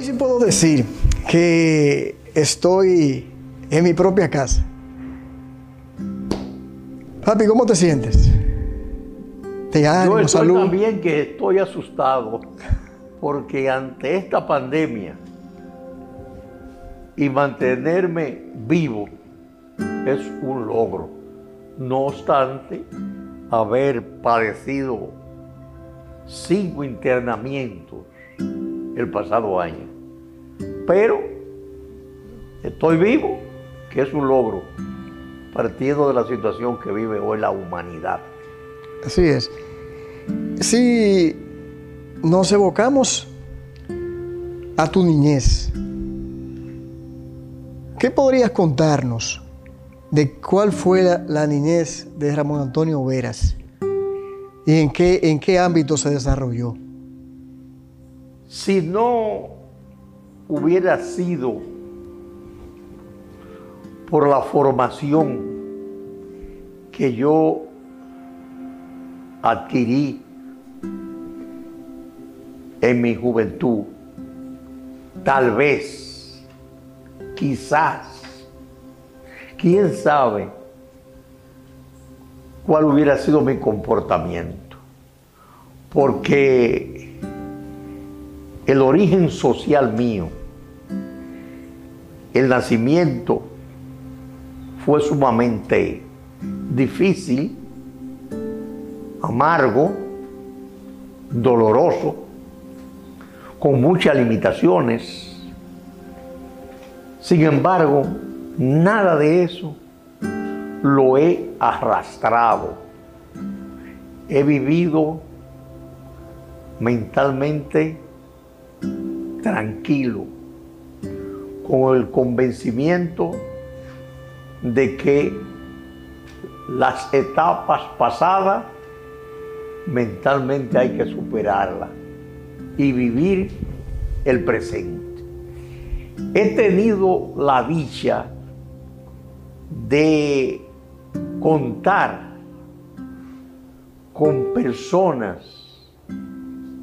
Hoy sí puedo decir que estoy en mi propia casa. Papi, ¿cómo te sientes? Te ánimo, Yo estoy también que estoy asustado porque ante esta pandemia y mantenerme vivo es un logro. No obstante, haber padecido cinco internamientos el pasado año. Pero estoy vivo, que es un logro, partiendo de la situación que vive hoy la humanidad. Así es. Si nos evocamos a tu niñez, ¿qué podrías contarnos de cuál fue la, niñez de Ramón Antonio Veras y en qué, en qué ámbito se desarrolló? Si no hubiera sido por la formación que yo adquirí en mi juventud, tal vez, quizás, quién sabe cuál hubiera sido mi comportamiento. Porque el origen social mío, el nacimiento, fue sumamente difícil, amargo, doloroso, con muchas limitaciones. Sin embargo, nada de eso lo he arrastrado. He vivido mentalmente tranquilo, con el convencimiento de que las etapas pasadas mentalmente hay que superarlas y vivir el presente. He tenido la dicha de contar con personas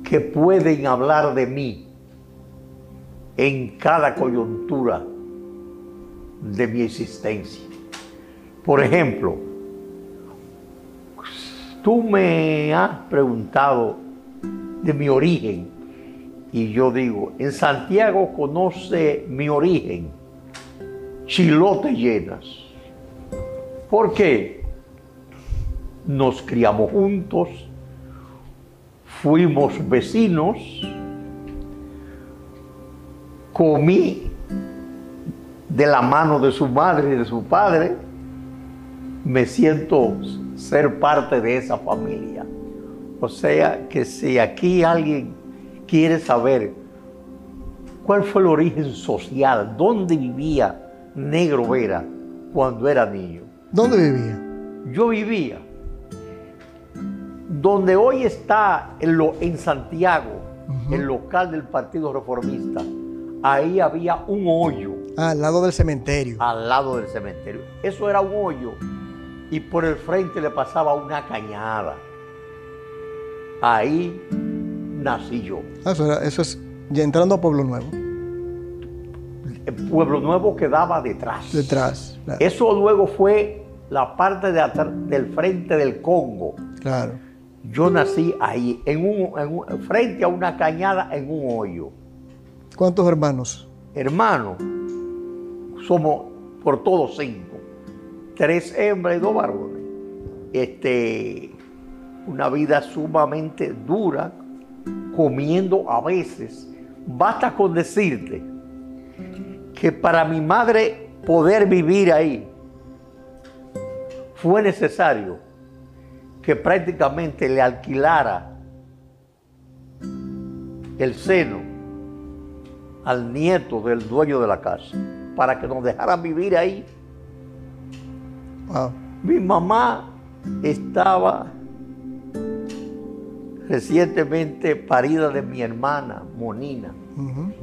que pueden hablar de mí en cada coyuntura de mi existencia. Por ejemplo, tú me has preguntado de mi origen y yo digo, en Santiago conoce mi origen, chilote llenas. ¿Por qué? Nos criamos juntos, fuimos vecinos, comí de la mano de su madre y de su padre, me siento ser parte de esa familia. O sea que si aquí alguien quiere saber cuál fue el origen social, dónde vivía Negro Vera cuando era niño. ¿Dónde vivía? Yo vivía donde hoy está en, lo, en Santiago, el local del Partido Reformista. Ahí había un hoyo. Al lado del cementerio. Al lado del cementerio. Eso era un hoyo y por el frente le pasaba una cañada. Ahí nací yo. Ah, eso, es ya entrando a Pueblo Nuevo. Pueblo Nuevo quedaba detrás. Detrás. Eso luego fue la parte de del frente del Congo. Claro. Yo nací ahí, en un, frente a una cañada en un hoyo. ¿Cuántos hermanos? Hermanos, somos por todos cinco. Tres hembras y dos varones. Este, una vida sumamente dura, comiendo a veces. Basta con decirte que para mi madre poder vivir ahí fue necesario que prácticamente le alquilara el seno al nieto del dueño de la casa para que nos dejaran vivir ahí. Mi mamá estaba recientemente parida de mi hermana, Monina,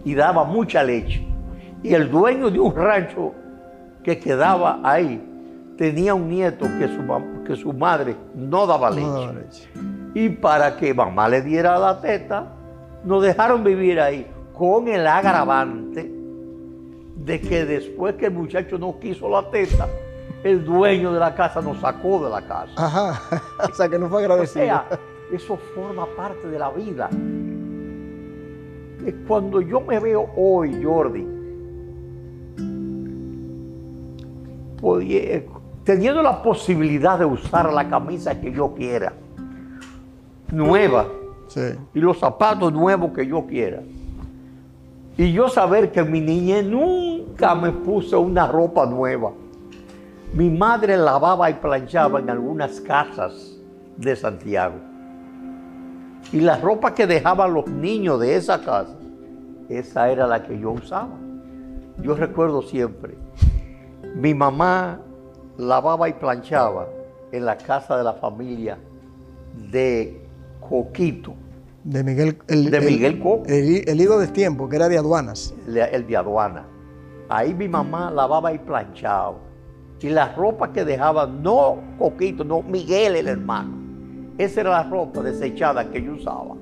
y daba mucha leche. Y el dueño de un rancho que quedaba ahí tenía un nieto que su, que su madre no daba leche. Y para que mamá le diera la teta, nos dejaron vivir ahí. Con el agravante de que después que el muchacho no quiso la teta, el dueño de la casa nos sacó de la casa. Ajá, o sea que no fue agradecido. O sea, eso forma parte de la vida. Cuando yo me veo hoy, Jordi, teniendo la posibilidad de usar la camisa que yo quiera, nueva, y los zapatos nuevos que yo quiera, y yo saber que mi niñez nunca me puso una ropa nueva. Mi madre lavaba y planchaba en algunas casas de Santiago. Y la ropa que dejaban los niños de esa casa, esa era la que yo usaba. Yo recuerdo siempre, mi mamá lavaba y planchaba en la casa de la familia de Coquito. De Miguel, el, de Miguel El, el, hijo de tiempo, que era de aduanas. El, de aduana. Ahí mi mamá lavaba y planchaba. Y la ropa que dejaba, no Coquito, no Miguel el hermano. Esa era la ropa desechada que yo usaba.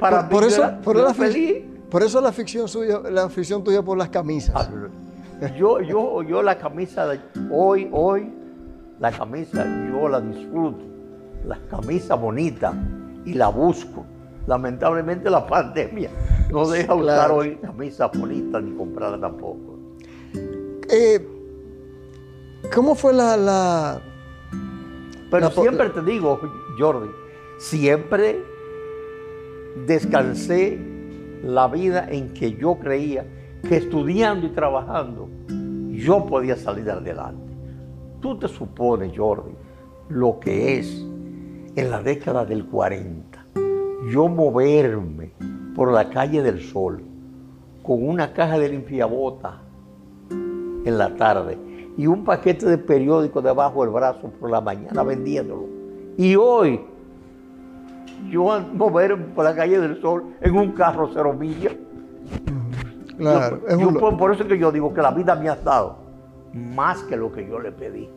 para por, eso, por, la feliz. por eso la ficción suya, la afición tuya por las camisas. Ah, yo, yo, yo la camisa de hoy, hoy, la camisa yo la disfruto. La camisa bonita y la busco lamentablemente la pandemia no deja usar hoy camisas bonitas ni comprarla tampoco. Eh, ¿Cómo fue la... Pero siempre te digo, Jordi, siempre descansé la vida en que yo creía que estudiando y trabajando yo podía salir adelante. Tú te supones, Jordi, lo que es en la década del 40 yo moverme por la calle del sol con una caja de limpiabota en la tarde y un paquete de periódico debajo del brazo por la mañana vendiéndolo. Y hoy yo moverme por la calle del sol en un carro cero millas. Claro, por, eso es que yo digo que la vida me ha dado más que lo que yo le pedí.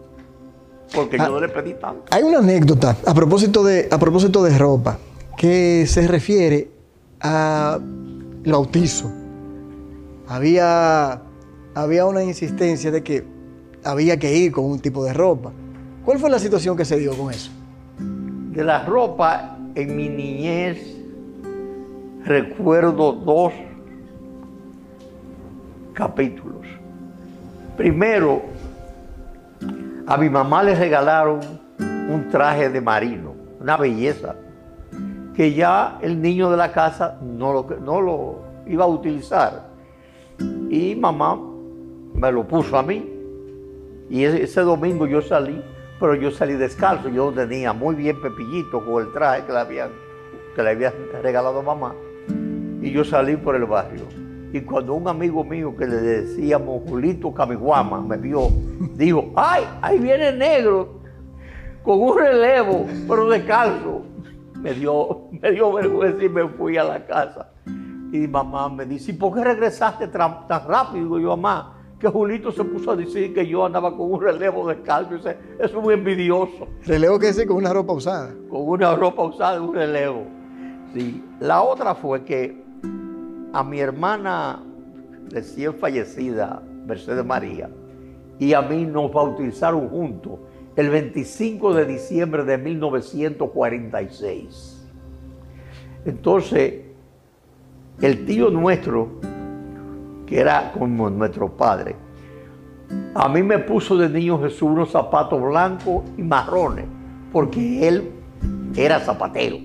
Porque yo no le pedí tanto. Hay una anécdota a propósito de, a propósito de ropa que se refiere a bautizo. Había, había una insistencia de que había que ir con un tipo de ropa. ¿Cuál fue la situación que se dio con eso? De la ropa, en mi niñez recuerdo dos capítulos. Primero, a mi mamá le regalaron un traje de marino, una belleza que ya el niño de la casa no lo, no lo iba a utilizar. Y mamá me lo puso a mí. Y ese, domingo yo salí, pero yo salí descalzo. Yo tenía muy bien pepillito con el traje que le que le había regalado mamá. Y yo salí por el barrio. Y cuando un amigo mío que le decíamos Julito Camiguama me vio, dijo, ¡ay! Ahí viene el negro con un relevo, pero descalzo me dio, me dio vergüenza y me fui a la casa. Y mamá me dice, ¿y por qué regresaste tan, rápido? Digo yo, mamá, que Julito se puso a decir que yo andaba con un relevo de calcio. Eso es muy envidioso. ¿Relevo qué es? Con una ropa usada. Con una ropa usada, un relevo. Sí. La otra fue que a mi hermana recién fallecida, Mercedes María, y a mí nos bautizaron juntos el 25 de diciembre de 1946. Entonces, el tío nuestro, que era como nuestro padre, a mí me puso de niño Jesús unos zapatos blancos y marrones, porque él era zapatero.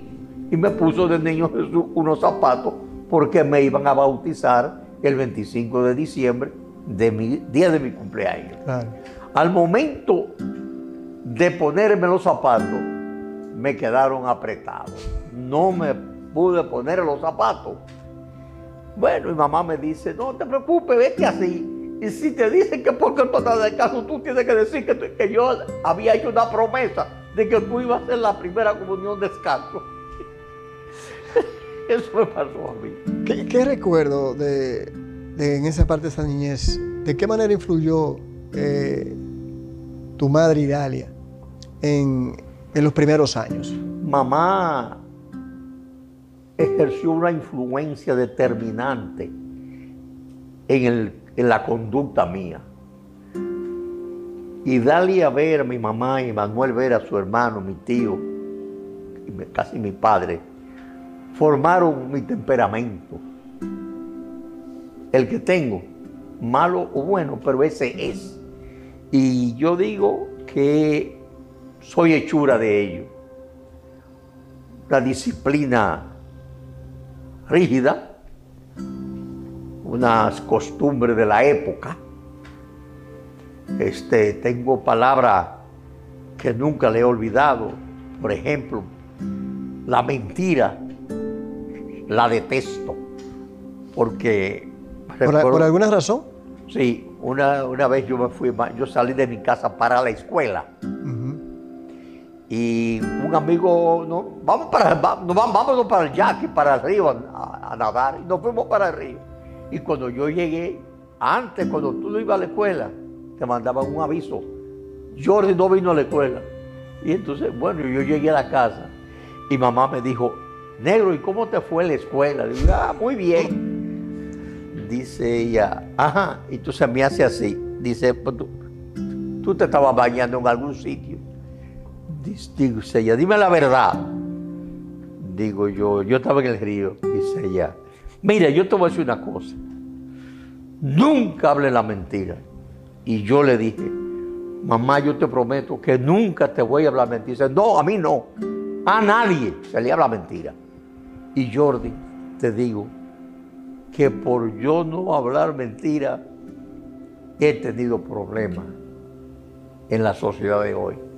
Y me puso de niño Jesús unos zapatos porque me iban a bautizar el 25 de diciembre, de mi, día de mi cumpleaños. Al momento de ponerme los zapatos, me quedaron apretados. No me pude poner los zapatos. Bueno, mi mamá me dice, no te preocupes, vete así. Y si te dicen que porque tú estás de caso, tú tienes que decir que, que, yo había hecho una promesa de que tú ibas a hacer la primera comunión descanso. Eso me pasó a mí. ¿Qué, recuerdo de, en esa parte de esa niñez? ¿De qué manera influyó eh, tu madre Idalia en, los primeros años? Mamá ejerció una influencia determinante en, la conducta mía. Y darle a ver a mi mamá y Manuel ver a su hermano, mi tío, casi mi padre, formaron mi temperamento. El que tengo, malo o bueno, pero ese es. Y yo digo que soy hechura de ello. La disciplina rígida, unas costumbres de la época. Este, tengo palabras que nunca le he olvidado. Por ejemplo, la mentira la detesto. Porque. ¿Por, alguna razón? Sí, una, una, vez yo me fui, yo salí de mi casa para la escuela. Y un amigo, no, vamos para, vamos, vámonos para el yaque, para el río a, nadar. Y nos fuimos para el río. Y cuando yo llegué, antes, cuando tú no ibas a la escuela, te mandaban un aviso. Jordi no vino a la escuela. Y entonces, bueno, yo llegué a la casa y mamá me dijo, negro, ¿y cómo te fue la escuela? Le digo, ah, muy bien. Dice ella, ajá, y se me hace así. Dice, pues tú, tú te estabas bañando en algún sitio. Dice ella, dime la verdad. Digo yo, yo estaba en el río. Dice ella, mira, yo te voy a decir una cosa. Nunca hable la mentira. Y yo le dije, mamá, yo te prometo que nunca te voy a hablar mentira. Dice, no, a mí no. A nadie se le habla mentira. Y Jordi, te digo que por yo no hablar mentira, he tenido problemas en la sociedad de hoy.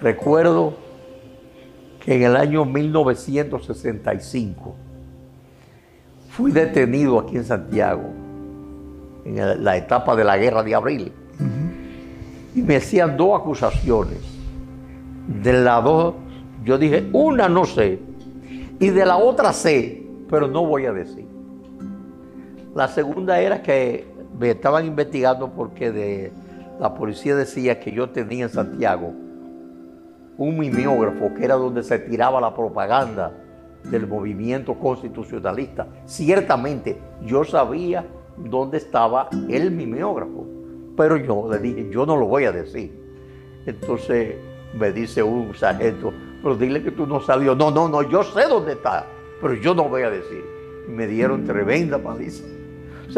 Recuerdo que en el año 1965 fui detenido aquí en Santiago, en la etapa de la guerra de abril, y me hacían dos acusaciones. De las dos, yo dije, una no sé, y de la otra sé, pero no voy a decir. La segunda era que me estaban investigando porque de, la policía decía que yo tenía en Santiago un mimeógrafo que era donde se tiraba la propaganda del movimiento constitucionalista. Ciertamente yo sabía dónde estaba el mimeógrafo, pero yo le dije, yo no lo voy a decir. Entonces me dice un sargento, pero dile que tú no salió. No, no, no, yo sé dónde está, pero yo no voy a decir. Y me dieron tremenda paliza.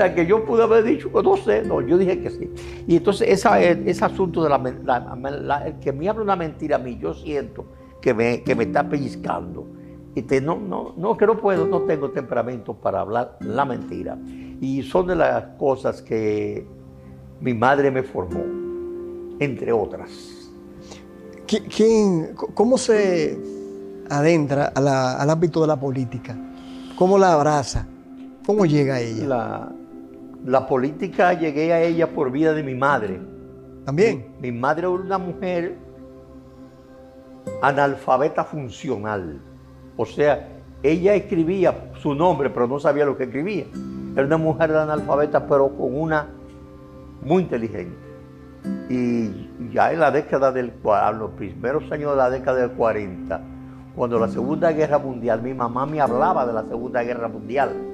Sea, que yo pude haber dicho que no sé, no, yo dije que sí. Y entonces esa, ese asunto de la, el que me habla una mentira a mí, yo siento que me, que me está pellizcando. Y te, no, no, no, que no puedo, no tengo temperamento para hablar la mentira. Y son de las cosas que mi madre me formó, entre otras. ¿Quién, ¿Cómo se adentra al ámbito de la política? ¿Cómo la abraza? ¿Cómo llega a ella? La, la política llegué a ella por vida de mi madre. ¿También? Mi, madre era una mujer analfabeta funcional. O sea, ella escribía su nombre, pero no sabía lo que escribía. Era una mujer analfabeta, pero con una muy inteligente. Y ya en la década del los primeros años de la década del 40, cuando la Segunda Guerra Mundial, mi mamá me hablaba de la Segunda Guerra Mundial.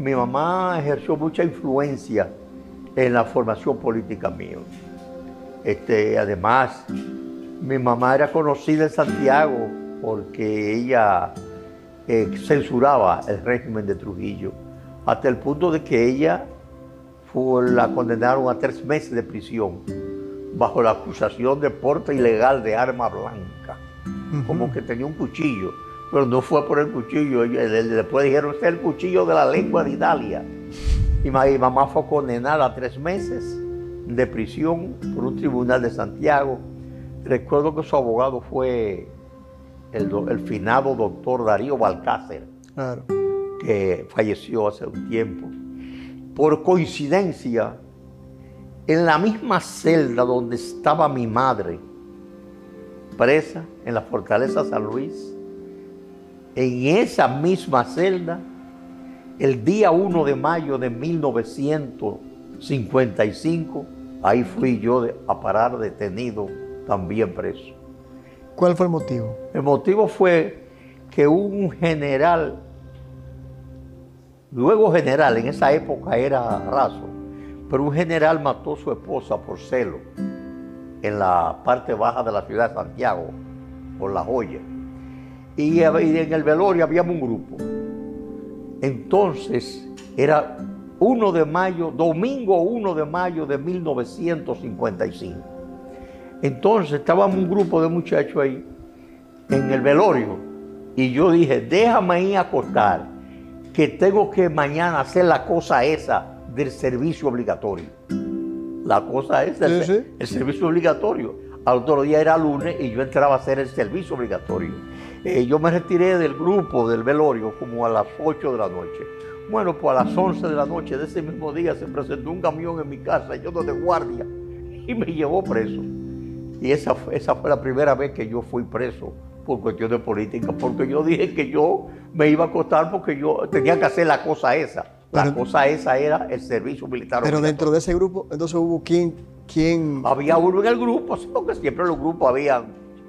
Mi mamá ejerció mucha influencia en la formación política mía. Este, además, mi mamá era conocida en Santiago porque ella eh, censuraba el régimen de Trujillo, hasta el punto de que ella la condenaron a tres meses de prisión bajo la acusación de porte ilegal de arma blanca, como que tenía un cuchillo, pero no fue por el cuchillo, después dijeron, este es el cuchillo de la lengua de Italia. Y mi mamá fue condenada a tres meses de prisión por un tribunal de Santiago. Recuerdo que su abogado fue el, el finado doctor Darío Balcácer, que falleció hace un tiempo por coincidencia, en la misma celda donde estaba mi madre, presa en la fortaleza San Luis, en esa misma celda, el día 1 de mayo de 1955, ahí fui yo a parar detenido, también preso. ¿Cuál fue el motivo? El motivo fue que un general, luego general, en esa época era raso, pero un general mató a su esposa por celo en la parte baja de la ciudad de Santiago, por La Joya. Y en el velorio habíamos un grupo. Entonces era 1 de mayo, domingo 1 de mayo de 1955. Entonces estábamos un grupo de muchachos ahí en el velorio y yo dije, déjame ir a acostar, que tengo que mañana hacer la cosa esa del servicio obligatorio. La cosa esa, el, el servicio obligatorio. Al otro día era lunes y yo entraba a hacer el servicio obligatorio. Eh, yo me retiré del grupo del velorio como a las 8 de la noche. Bueno, pues a las 11 de la noche de ese mismo día se presentó un camión en mi casa, yo de guardia, y me llevó preso. Y esa, esa fue la primera vez que yo fui preso por cuestión de política, porque yo dije que yo me iba a acostar porque yo tenía que hacer la cosa esa. La cosa esa era el servicio militar. Pero dentro de ese grupo, entonces hubo quién, quién... Había uno en el grupo, porque siempre en los grupos había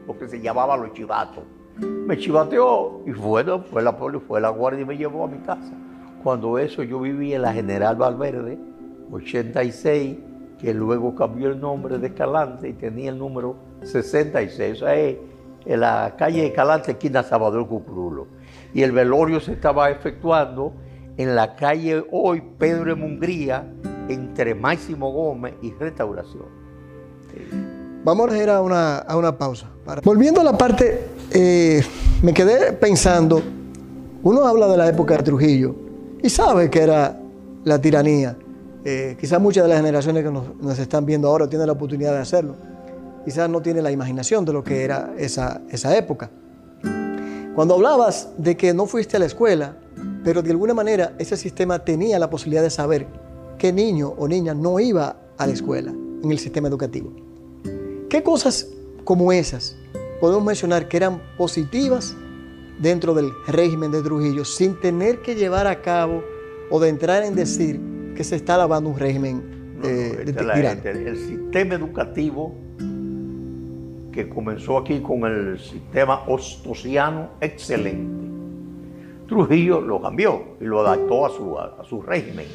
lo que se llamaba los chivatos. Me chivateó y bueno, fue la, fue la guardia y me llevó a mi casa. Cuando eso yo vivía en la General Valverde, 86, que luego cambió el nombre de Escalante y tenía el número 66. O sea, en la calle Escalante, esquina Salvador Cucrulo. Y el velorio se estaba efectuando en la calle hoy Pedro de Mungría, entre Máximo Gómez y Restauración. Vamos a ir a una, a una pausa. Volviendo a la parte, eh, me quedé pensando, uno habla de la época de Trujillo y sabe que era la tiranía. Eh, quizás muchas de las generaciones que nos, están viendo ahora tienen la oportunidad de hacerlo. Quizás no tienen la imaginación de lo que era esa, esa época. Cuando hablabas de que no fuiste a la escuela, pero de alguna manera ese sistema tenía la posibilidad de saber qué niño o niña no iba a la escuela en el sistema educativo. ¿Qué cosas como esas podemos mencionar que eran positivas dentro del régimen de Trujillo sin tener que llevar a cabo o de entrar en decir que se está lavando un régimen eh, de, El sistema educativo que comenzó aquí con el sistema ostosiano excelente. Trujillo lo cambió y lo adaptó a su, a su régimen.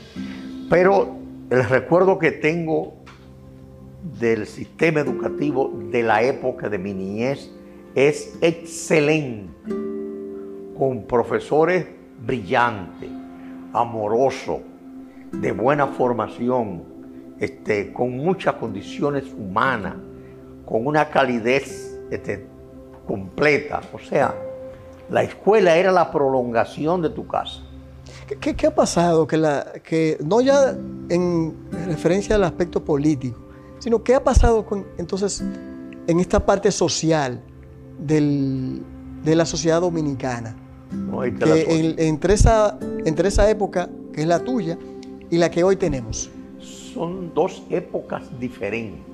Pero el recuerdo que tengo del sistema educativo de la época de mi niñez es excelente, con profesores brillantes, amorosos, de buena formación, este, con muchas condiciones humanas, con una calidez este, completa. O sea, la escuela era la prolongación de tu casa. ¿Qué, ha pasado? Que, la, que no ya en referencia al aspecto político, sino qué ha pasado con, entonces en esta parte social del, de la sociedad dominicana. que entre, esa, entre esa época, que es la tuya, y la que hoy tenemos. Son dos épocas diferentes,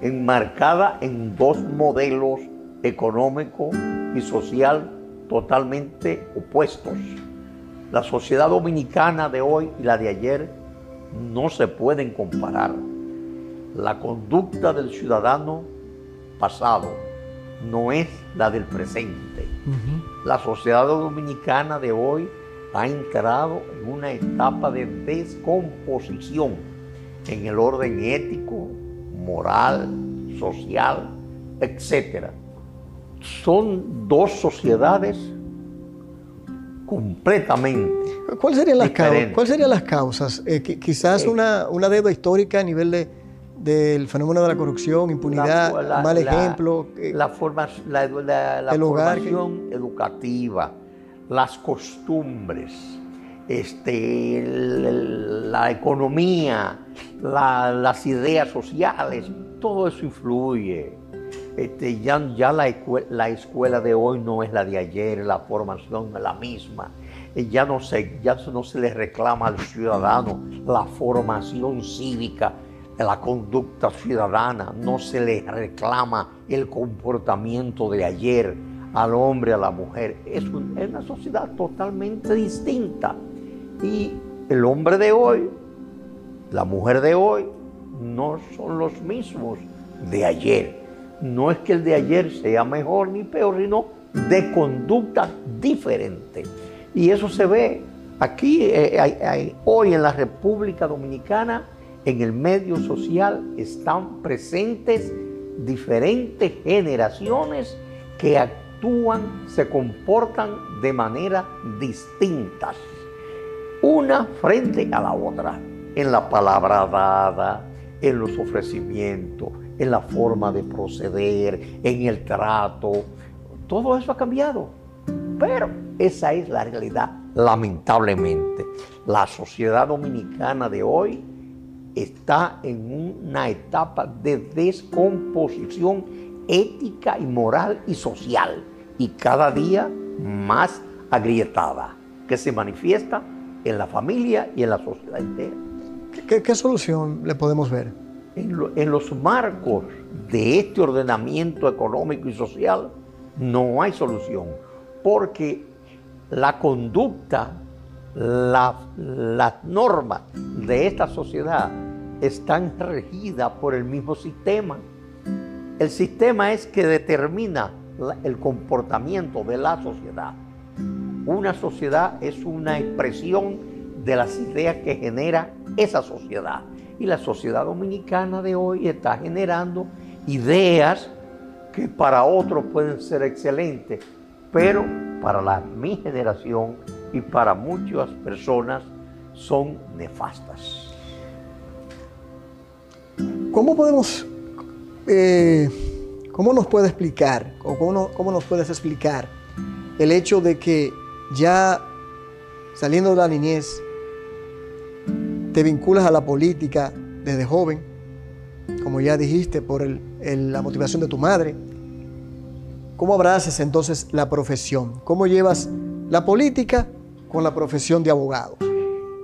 enmarcadas en dos modelos económico y social totalmente opuestos. La sociedad dominicana de hoy y la de ayer no se pueden comparar. La conducta del ciudadano pasado no es la del presente. La sociedad dominicana de hoy ha entrado en una etapa de descomposición en el orden ético, moral, social, etc. Son dos sociedades completamente. ¿Cuáles serían las, causas, ¿cuál serían las causas? Eh, quizás eh, una, una, deuda histórica a nivel de, del fenómeno de la corrupción, impunidad, mal ejemplo. Eh, la, forma, la, la formación educativa, las costumbres, este, la economía, las ideas sociales, todo eso influye. Este, ya, la, escuela de hoy no es la de ayer, la formación es la misma. Eh, ya no, se, ya no se le reclama al ciudadano la formación cívica, la conducta ciudadana, no se le reclama el comportamiento de ayer al hombre, a la mujer. Es, una sociedad totalmente distinta. Y el hombre de hoy, la mujer de hoy, no son los mismos de ayer. No es que el de ayer sea mejor ni peor, sino de conducta diferente. Y eso se ve aquí, eh, hoy en la República Dominicana, en el medio social están presentes diferentes generaciones que actúan, se comportan de manera distintas, una frente a la otra, en la palabra dada, en los ofrecimientos, en la forma de proceder, en el trato. Todo eso ha cambiado. Pero esa es la realidad, lamentablemente. La sociedad dominicana de hoy está en una etapa de descomposición ética y moral y social y cada día más agrietada, que se manifiesta en la familia y en la sociedad entera. ¿Qué, solución le podemos ver? En los marcos de este ordenamiento económico y social no hay solución, porque la conducta, las normas de esta sociedad están regidas por el mismo sistema. El sistema es que determina el comportamiento de la sociedad. Una sociedad es una expresión de las ideas que genera esa sociedad. Y la sociedad dominicana de hoy está generando ideas que para otros pueden ser excelentes, pero para mi generación y para muchas personas son nefastas. ¿Cómo podemos, eh, cómo nos puede explicar, o cómo, cómo nos puedes explicar el hecho de que ya saliendo de la niñez, te vinculas a la política desde joven, como ya dijiste, por la motivación de tu madre. ¿Cómo abrazas entonces la profesión? ¿Cómo llevas la política con la profesión de abogado?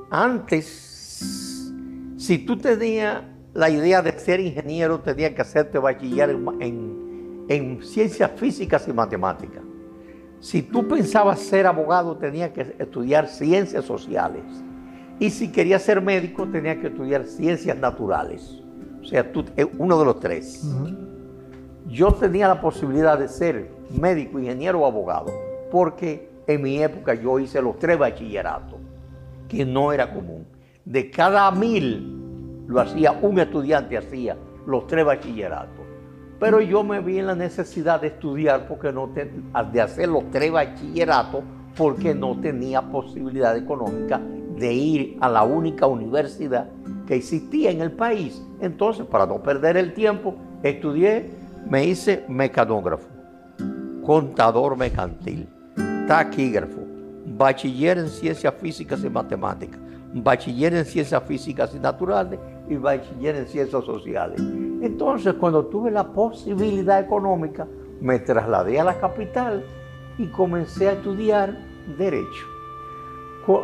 Antes, si tú tenías la idea de ser ingeniero, tenías que hacerte bachiller en, en ciencias físicas y matemáticas. Si tú pensabas ser abogado, tenías que estudiar ciencias sociales. Y si querías ser médico, tenías que estudiar ciencias naturales. O sea, tú, eh, uno de los tres. Yo tenía la posibilidad de ser médico, ingeniero o abogado, porque en mi época yo hice los tres bachilleratos, que no era común. De cada mil lo hacía un estudiante, hacía los tres bachilleratos. Pero yo me vi en la necesidad de estudiar porque no de hacer los tres bachilleratos porque no tenía posibilidad económica de ir a la única universidad que existía en el país. Entonces, para no perder el tiempo, estudié, me hice mecanógrafo, contador mercantil, taquígrafo, bachiller en ciencias físicas y matemáticas, bachiller en ciencias físicas y naturales y bachiller en ciencias sociales. Entonces, cuando tuve la posibilidad económica, me trasladé a la capital y comencé a estudiar Derecho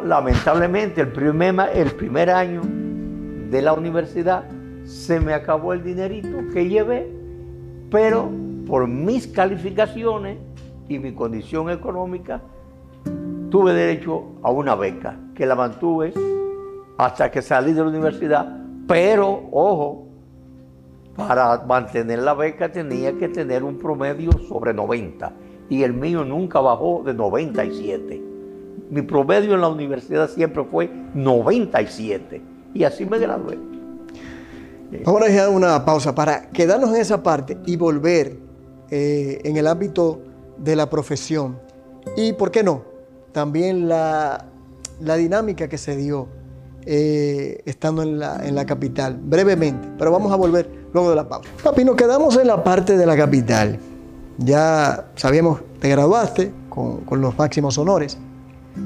lamentablemente el primer, año de la universidad se me acabó el dinerito que llevé, pero por mis calificaciones y mi condición económica, tuve derecho a una beca que la mantuve hasta que salí de la universidad, pero ojo, para mantener la beca tenía que tener un promedio sobre 90 y el mío nunca bajó de 97. Mi promedio en la universidad siempre fue 97 y así me gradué. Vamos a dejar una pausa para quedarnos en esa parte y volver eh, en el ámbito de la profesión. Y, ¿por qué no? También la, dinámica que se dio eh, estando en la, en la, capital, brevemente. Pero vamos a volver luego de la pausa. Papi, nos quedamos en la parte de la capital. Ya sabíamos, te graduaste con, con los máximos honores.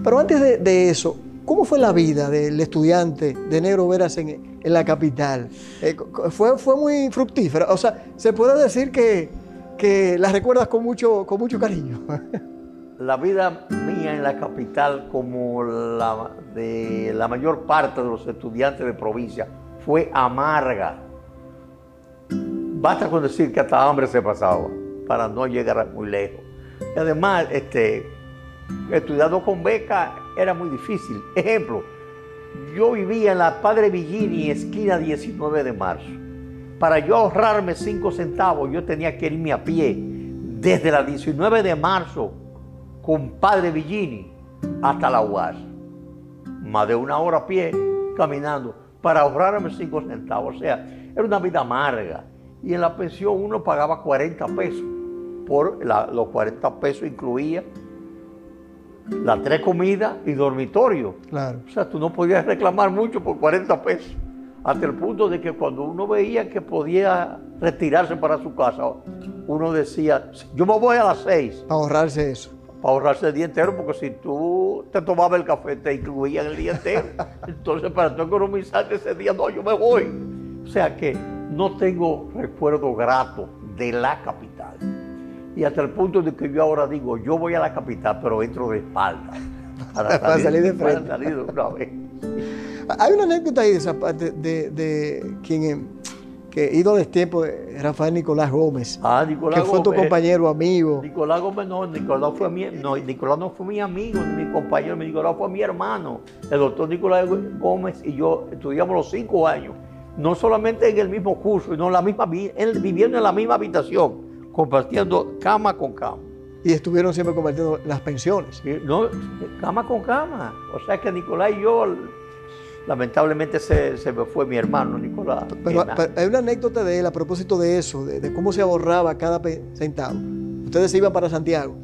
Pero antes de, eso, ¿cómo fue la vida del estudiante de Negro Veras en, la capital? Eh, fue, fue muy fructífera. O sea, se puede decir que, que la recuerdas con mucho, con mucho cariño. La vida mía en la capital, como la de la mayor parte de los estudiantes de provincia, fue amarga. Basta con decir que hasta hambre se pasaba para no llegar muy lejos. Y además, este, estudiando con beca era muy difícil. Ejemplo, yo vivía en la Padre Villini, esquina 19 de marzo. para yo ahorrarme cinco centavos, yo tenía que irme a pie desde la 19 de marzo con Padre Villini hasta la UAS. Más de una hora a pie caminando para ahorrarme cinco centavos. O sea, era una vida amarga. Y en la pensión uno pagaba 40 pesos. Por los 40 pesos incluía las tres comidas y dormitorio. Claro. O sea, tú no podías reclamar mucho por 40 pesos hasta el punto de que cuando uno veía que podía retirarse para su casa, uno decía, yo me voy a las seis. Para ahorrarse eso. Para ahorrarse el día entero, porque si tú te tomabas el café, te incluían el día entero. Entonces, para tú economizar ese día, no, yo me voy. O sea que no tengo recuerdo grato de la capital. Y hasta el punto de que yo ahora digo, yo voy a la capital, pero entro de espalda. Para salir, de frente. Para salir de una vez. Hay una anécdota ahí de esa parte de, de quien que ido de tiempo Rafael Nicolás Gómez. Ah, Nicolás que fue tu compañero, amigo. Nicolás Gómez no, Nicolás fue mi, no, Nicolás no fue mi amigo, ni mi compañero, Nicolás fue mi hermano. El doctor Nicolás Gómez y yo estudiamos los cinco años, no solamente en el mismo curso, sino la misma, él viviendo en la misma habitación, compartiendo cama con cama. Y estuvieron siempre compartiendo las pensiones. No, cama con cama. O sea que Nicolás y yo lamentablemente se, se, me fue mi hermano Nicolás. Pero, hay una anécdota de él a propósito de eso, de, cómo se ahorraba cada centavo. Ustedes se iban para Santiago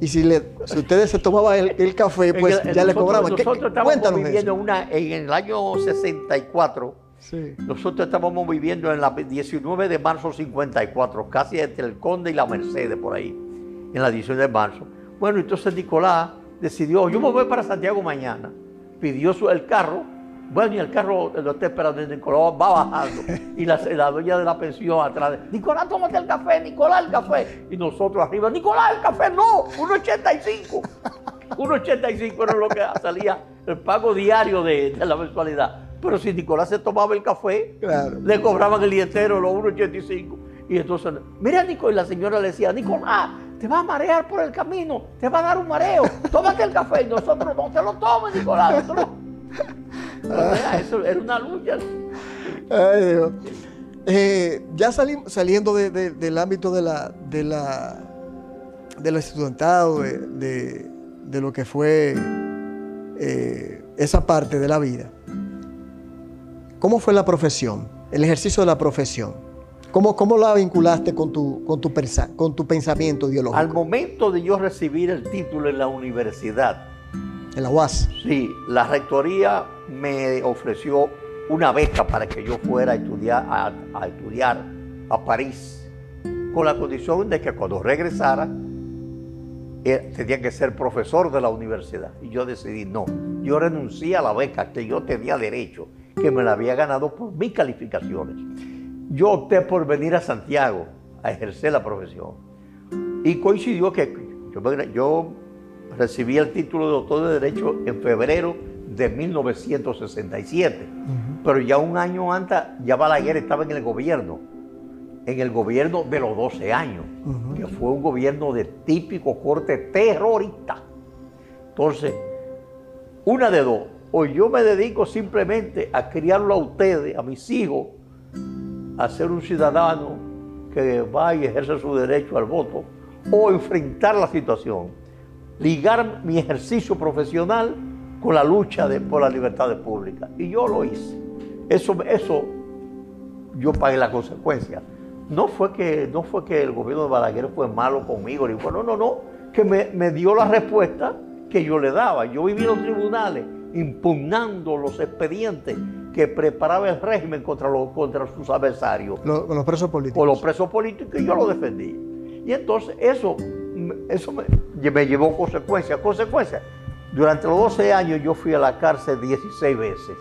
y si, le, si ustedes se tomaban el, café, pues ya le cobraban. Nosotros estábamos viviendo una, en el año 64. Nosotros estábamos viviendo en la 19 de marzo 54, casi entre el Conde y la Mercedes, por ahí, en la 19 de marzo. Bueno, entonces Nicolás decidió, yo me voy para Santiago mañana. Pidió el carro bueno, y el carro lo está esperando, Nicolás va bajando. Y la, la, dueña de la pensión atrás, Nicolás, tómate el café, Nicolás, el café. Y nosotros arriba, Nicolás, el café, no, 1.85. 1.85 era lo que salía el pago diario de, la mensualidad. Pero si Nicolás se tomaba el café, le cobraban el día entero los 1.85. Y entonces, mira, Nicolás, y la señora le decía, Nicolás, te va a marear por el camino, te va a dar un mareo, tómate el café. Y nosotros, no te lo tomes, Nicolás. Eso era una lucha. Eh, ya saliendo del ámbito de la, de la, del estudiantado, de, lo que fue eh, esa parte de la vida, ¿cómo fue la profesión? El ejercicio de la profesión. ¿Cómo, cómo la vinculaste con tu, con, tu con tu pensamiento ideológico? Al momento de yo recibir el título en la universidad, en la UAS. Sí, la rectoría me ofreció una beca para que yo fuera a estudiar a, estudiar a París, con la condición de que cuando regresara eh, tenía que ser profesor de la universidad. Y yo decidí no. Yo renuncié a la beca que yo tenía derecho, que me la había ganado por mis calificaciones. Yo opté por venir a Santiago a ejercer la profesión. Y coincidió que yo, yo recibí el título de doctor de Derecho en febrero de 1967. Pero ya un año antes, ya Balaguer estaba en el gobierno, en el gobierno de los 12 años, que fue un gobierno de típico corte terrorista. Entonces, una de dos, o yo me dedico simplemente a criarlo a ustedes, a mis hijos, a ser un ciudadano que va y ejerce su derecho al voto, o enfrentar la situación ligar mi ejercicio profesional con la lucha por las libertades públicas. Y yo lo hice. Eso, eso yo pagué la consecuencia. No fue, que, no fue que el gobierno de Balaguer fue malo conmigo, ni no, no, no, que me, dio la respuesta que yo le daba. Yo viví en los tribunales impugnando los expedientes que preparaba el régimen contra, los, contra sus adversarios. Los, los presos políticos. Con los presos políticos y yo lo defendí. Y entonces eso eso me, llevó consecuencias. Consecuencias. Durante los 12 años yo fui a la cárcel 16 veces.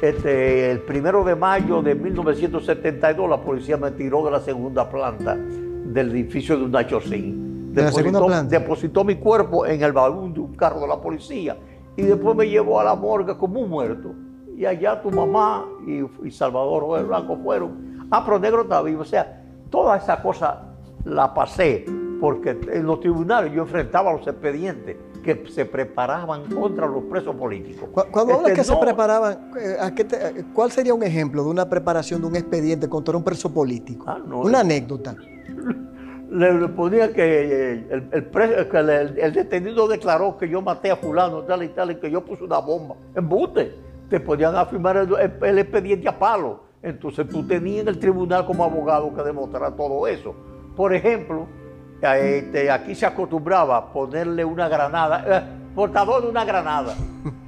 Este, el primero de mayo de 1972 la policía me tiró de la segunda planta del edificio de un. Depositó, depositó mi cuerpo en el baúl de un carro de la policía y después me llevó a la morgue como un muerto. Y allá tu mamá y, Salvador Joel Blanco fueron. Ah, pero negro está vivo. O sea, toda esa cosa la pasé porque en los tribunales yo enfrentaba los expedientes que se preparaban contra los presos políticos. Cuando hablas que se preparaban, eh, ¿cuál sería un ejemplo de una preparación de un expediente contra un preso político? Ah, una anécdota. Le, ponía que el, el, detenido declaró que yo maté a fulano, tal y tal, y que yo puse una bomba. En bute, te podían afirmar el, expediente a palo. Entonces tú tenías en el tribunal como abogado que demostrar todo eso. Por ejemplo, este, aquí se acostumbraba a ponerle una granada, eh, portador de una granada.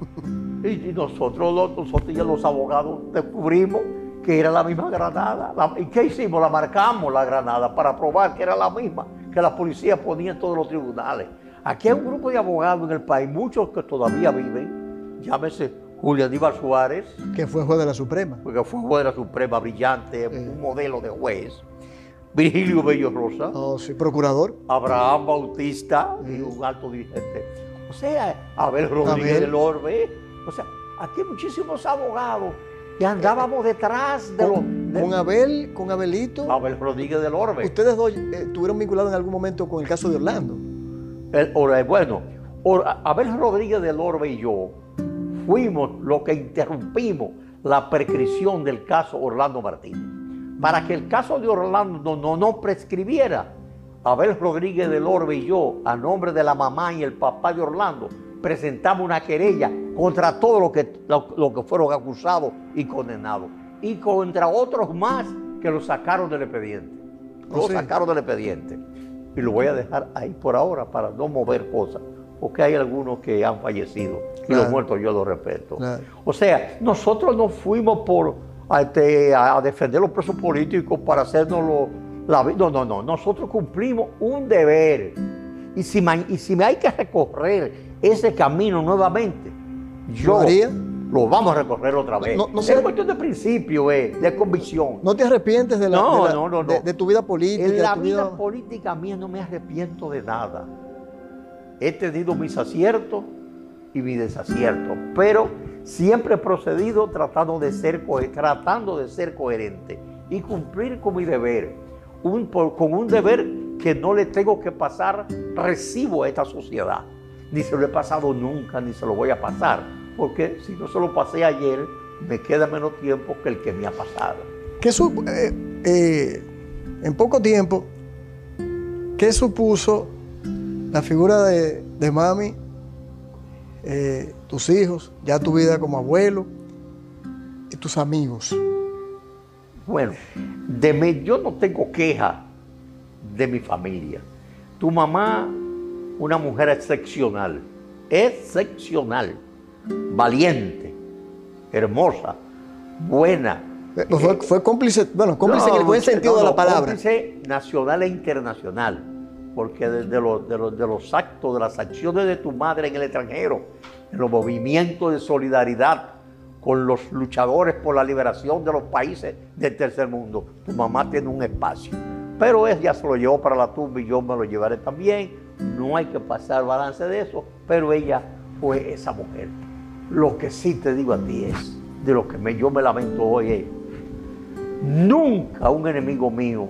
y, nosotros, los, nosotros los abogados descubrimos que era la misma granada. ¿Y qué hicimos? La marcamos la granada para probar que era la misma que la policía ponía en todos los tribunales. Aquí hay un grupo de abogados en el país, muchos que todavía viven, llámese Julio Aníbal Suárez. Que fue juez de la Suprema. Que fue juez de la Suprema, brillante, un modelo de juez. Virgilio Bello Rosa. Oh, sí, procurador. Abraham Bautista y un alto dirigente. O sea, Abel Rodríguez del Orbe. O sea, aquí hay muchísimos abogados que andábamos detrás de los. con Abel, con Abelito. Abel Rodríguez del Orbe. ¿Ustedes dos eh, estuvieron vinculados en algún momento con el caso de Orlando? bueno, Abel Rodríguez del Orbe y yo fuimos los que interrumpimos la prescripción del caso Orlando Martínez para que el caso de Orlando no, no, prescribiera. Abel Rodríguez del Orbe y yo, a nombre de la mamá y el papá de Orlando, presentamos una querella contra todos los que, lo, que fueron acusados y condenados. Y contra otros más que lo sacaron del expediente. Lo oh, sacaron del expediente. Y lo voy a dejar ahí por ahora para no mover cosas. Porque hay algunos que han fallecido. Y los muertos yo los respeto. O sea, nosotros no fuimos por este, a, defender los presos políticos para hacernos la vida. No, no, no. Nosotros cumplimos un deber. Y si, y si me hay que recorrer ese camino nuevamente, yo lo vamos a recorrer otra vez. No, es cuestión de principio, eh, de convicción. ¿No te arrepientes de, la, de, tu vida política? En la vida, política mía no me arrepiento de nada. He tenido mis aciertos y mis desaciertos, pero Siempre he procedido tratando de ser, tratando de ser coherente y cumplir con mi deber, con un deber que no le tengo que pasar recibo a esta sociedad. Ni se lo he pasado nunca, ni se lo voy a pasar, porque si no se lo pasé ayer, me queda menos tiempo que el que me ha pasado. ¿Qué eh, eh, en poco tiempo, ¿qué supuso la figura de, de mami eh, tus hijos, ya tu vida como abuelo y tus amigos? Bueno, de yo no tengo queja de mi familia. Tu mamá, una mujer excepcional, excepcional, valiente, hermosa, buena. Eh, fue, cómplice, bueno, cómplice en el buen sentido de la palabra. Cómplice nacional e internacional porque desde los, de, los, actos, de las acciones de tu madre en el extranjero, en los movimientos de solidaridad con los luchadores por la liberación de los países del tercer mundo, tu mamá tiene un espacio. Pero ella se lo llevó para la tumba y yo me lo llevaré también. No hay que pasar balance de eso, pero ella fue esa mujer. Lo que sí te digo a ti es, de lo que me, yo me lamento hoy es, nunca un enemigo mío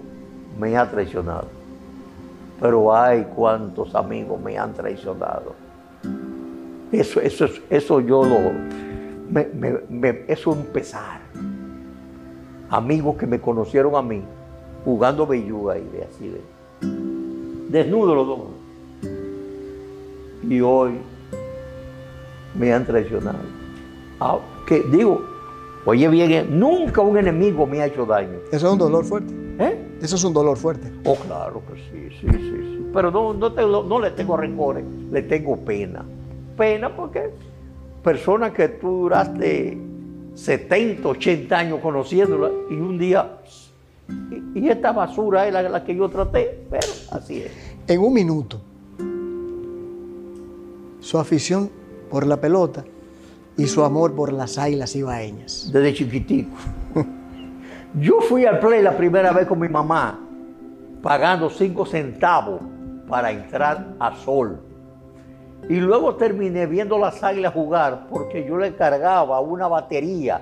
me ha traicionado pero ay, cuántos amigos me han traicionado. Eso, eso, eso yo lo, eso es un pesar. Amigos que me conocieron a mí jugando belluga y de así de desnudo los dos. Y hoy me han traicionado. Ah, que digo, oye bien, nunca un enemigo me ha hecho daño. Eso es un dolor fuerte. ¿Eh? Eso es un dolor fuerte. Oh, claro que sí, sí, sí. sí. Pero no, no, no le tengo rencores, le tengo pena. Pena porque personas que tú duraste 70, 80 años conociéndola y un día, y, esta basura es la, la, que yo traté, pero así es. En un minuto, su afición por la pelota y su amor por las águilas ibaeñas. Desde chiquitico. Yo fui al play la primera vez con mi mamá, pagando cinco centavos para entrar a sol. Y luego terminé viendo las águilas jugar porque yo le cargaba una batería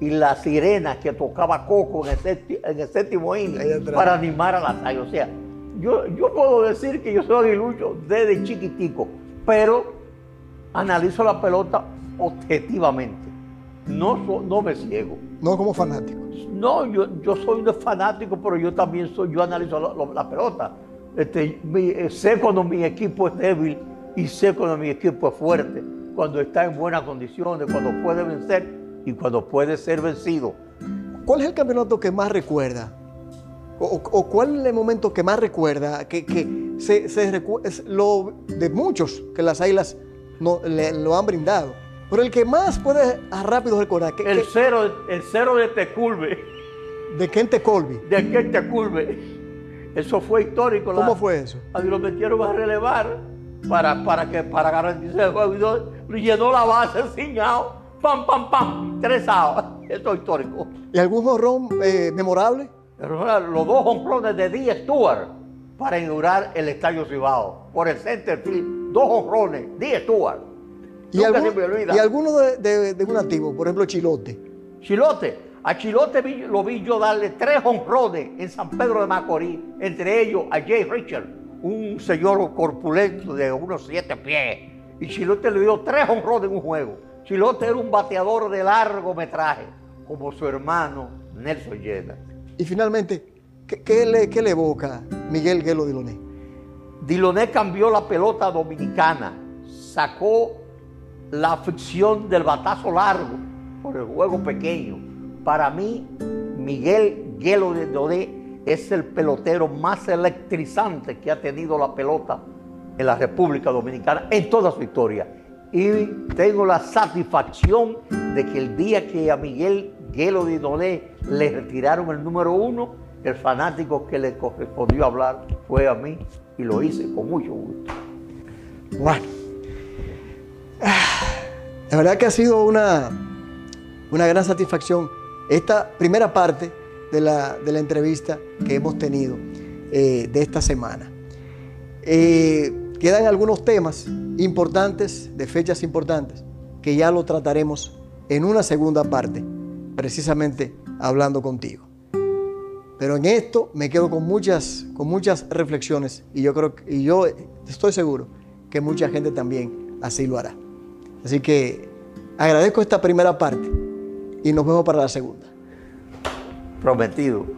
y la sirena que tocaba Coco en el, séptimo inning para animar a las águilas. O sea, yo, yo puedo decir que yo soy aguilucho desde chiquitico, pero analizo la pelota objetivamente. No, no me ciego. No como fanático. No, yo, yo soy un fanático, pero yo también soy, yo analizo la, pelota. Este, eh, sé cuando mi equipo es débil y sé cuando mi equipo es fuerte, cuando está en buenas condiciones, cuando puede vencer y cuando puede ser vencido. ¿Cuál es el campeonato que más recuerda? ¿O, cuál es el momento que más recuerda? Que, que se, se es lo de muchos que las águilas no, le, lo han brindado. Pero el que más puede a rápido recordar. Que, el, cero, el cero de Tecurbe. ¿De quién Tecolbi? De quién Tecurbe. Eso fue histórico. ¿Cómo fue eso? A lo metieron a relevar para, para, que, para garantizar el juego. Y llenó la base enseñado. Pam, pam, pam. Tres. Esto es histórico. ¿Y algún honrón eh, memorable? Los dos honrones de Díaz Stewart para inaugurar el Estadio Cibao. Por el center field. Dos honrones. Díaz Stewart. ¿Y, alguno de, un activo? Por ejemplo, Chilote. Chilote. A Chilote lo vi yo darle tres honrones en San Pedro de Macorís. Entre ellos a Jay Richard, un señor corpulento de unos siete pies. Y Chilote le dio tres honrones en un juego. Chilote era un bateador de largo metraje, como su hermano Nelson Llena. Y finalmente, ¿qué, le, qué le evoca Miguel Guelo Diloné? Diloné cambió la pelota dominicana, sacó la ficción del batazo largo por el juego pequeño. Para mí, Miguel Guelo Diloné es el pelotero más electrizante que ha tenido la pelota en la República Dominicana en toda su historia. Y tengo la satisfacción de que el día que a Miguel Guelo Diloné le retiraron el número uno, el fanático que le correspondió hablar fue a mí y lo hice con mucho gusto. Bueno, la verdad que ha sido una, una gran satisfacción esta primera parte de la, entrevista que hemos tenido eh, de esta semana. Eh, quedan algunos temas importantes, de fechas importantes, que ya lo trataremos en una segunda parte, precisamente hablando contigo. Pero en esto me quedo con muchas, con muchas reflexiones y yo creo y yo estoy seguro que mucha gente también así lo hará. Así que agradezco esta primera parte y nos vemos para la segunda. Prometido.